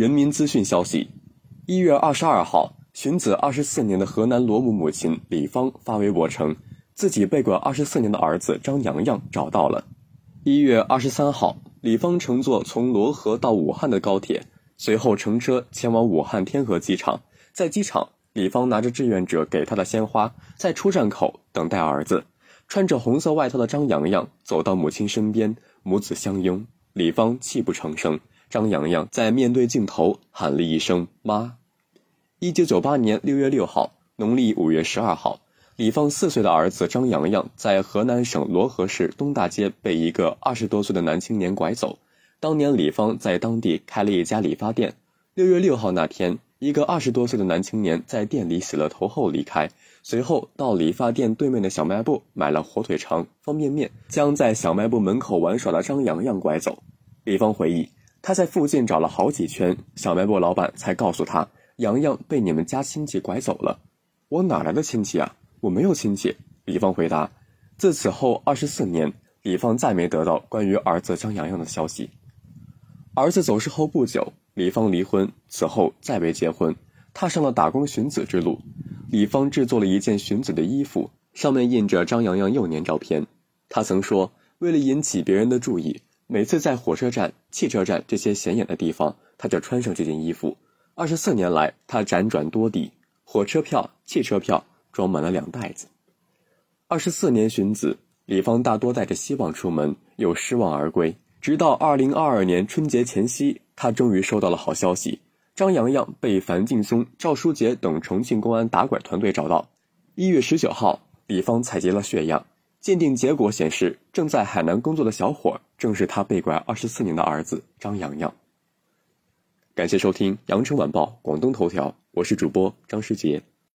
人民资讯消息：一月二十二号，寻子二十四年的河南罗母母亲李芳发微博称，自己被拐二十四年的儿子张阳阳找到了。一月二十三号，李芳乘坐从漯河到武汉的高铁，随后乘车前往武汉天河机场。在机场，李芳拿着志愿者给她的鲜花，在出站口等待儿子。穿着红色外套的张阳阳走到母亲身边，母子相拥。李芳泣不成声。张阳阳在面对镜头喊了一声“妈”。一九九八年六月六号，农历五月十二号，李芳四岁的儿子张阳阳在河南省漯河市东大街被一个二十多岁的男青年拐走。当年李芳在当地开了一家理发店。六月六号那天，一个二十多岁的男青年在店里洗了头后离开，随后到理发店对面的小卖部买了火腿肠、方便面，将在小卖部门口玩耍的张阳阳拐走。李芳回忆。他在附近找了好几圈，小卖部老板才告诉他，洋洋被你们家亲戚拐走了。我哪来的亲戚啊？我没有亲戚。李芳回答。自此后二十四年，李芳再没得到关于儿子张洋洋的消息。儿子走失后不久，李芳离婚，此后再未结婚，踏上了打工寻子之路。李芳制作了一件寻子的衣服，上面印着张洋洋幼年照片。他曾说，为了引起别人的注意。每次在火车站、汽车站这些显眼的地方，他就穿上这件衣服。二十四年来，他辗转多地，火车票、汽车票装满了两袋子。二十四年寻子，李芳大多带着希望出门，又失望而归。直到二零二二年春节前夕，他终于收到了好消息：张阳阳被樊劲松、赵书杰等重庆公安打拐团队找到。一月十九号，李芳采集了血样。鉴定结果显示，正在海南工作的小伙正是他被拐二十四年的儿子张阳阳。感谢收听《羊城晚报·广东头条》，我是主播张世杰。